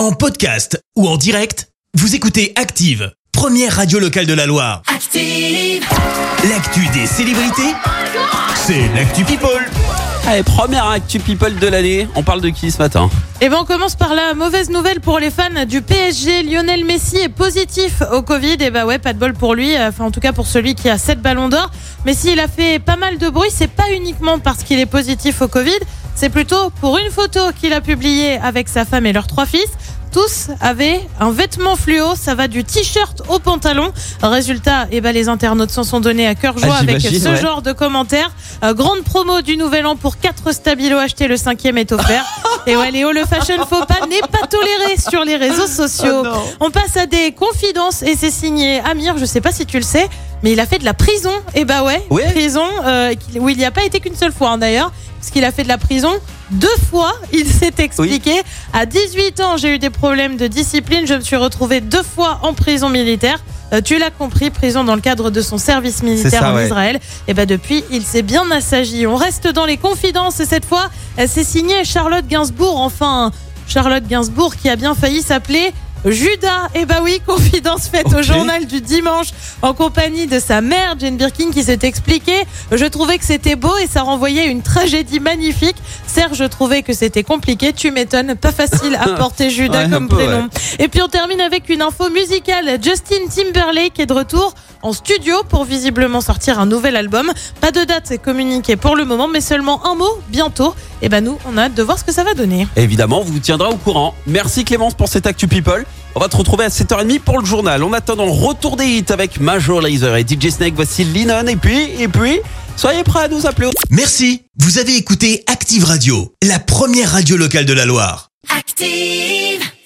En podcast ou en direct, vous écoutez Active, première radio locale de la Loire. Active. L'actu des célébrités, c'est l'actu People. Allez, première actu people de l'année. On parle de qui ce matin Et ben on commence par la mauvaise nouvelle pour les fans du PSG. Lionel Messi est positif au Covid. Et bah ouais, pas de bol pour lui. Enfin, en tout cas pour celui qui a 7 ballons d'or. Mais s'il a fait pas mal de bruit, c'est pas uniquement parce qu'il est positif au Covid. C'est plutôt pour une photo qu'il a publiée avec sa femme et leurs trois fils. Tous avaient un vêtement fluo, ça va du t-shirt au pantalon. Résultat, eh ben les internautes s'en sont donnés à cœur joie Ah, avec ce ouais. genre de commentaires. Euh, grande promo du nouvel an pour 4 stabilos achetés, le cinquième est offert. et ouais, Léo, le fashion faux pas n'est pas toléré sur les réseaux sociaux. Oh non. On passe à des confidences et c'est signé Amir, je sais pas si tu le sais, mais il a fait de la prison. Et bah ouais, Ouais. prison euh, où il n'y a pas été qu'une seule fois hein, d'ailleurs, parce qu'il a fait de la prison deux fois. Il s'est expliqué. À 18 ans, j'ai eu des problèmes de discipline. Je me suis retrouvé deux fois en prison militaire. Euh, tu l'as compris, prison dans le cadre de son service militaire ça, en ouais. Israël. Et bah depuis, il s'est bien assagi. On reste dans les confidences et cette fois, c'est signé Charlotte Gainsbourg. Enfin, Charlotte Gainsbourg qui a bien failli s'appeler Judas. Et bah oui, confidence faite au journal du dimanche en compagnie de sa mère, Jane Birkin, qui s'est expliquée. Je trouvais que c'était beau et ça renvoyait une tragédie magnifique. Serge, je trouvais que c'était compliqué. Tu m'étonnes, pas facile à porter Judas Ouais, comme peu, prénom. ouais. Et puis on termine avec une info musicale. Justin Timberlake est de retour en studio pour visiblement sortir un nouvel album. Pas de date communiquée pour le moment, mais seulement un mot bientôt. Et ben nous, on a hâte de voir ce que ça va donner. Évidemment, on vous tiendra au courant. Merci Clémence pour cette actu people. On va te retrouver à 7h30 pour le journal. En attendant, le retour des hits avec Major Laser et DJ Snake. Voici Linon. Et puis, et puis, soyez prêts à nous appeler. au- Merci, vous avez écouté Active Radio, la première radio locale de la Loire. Active.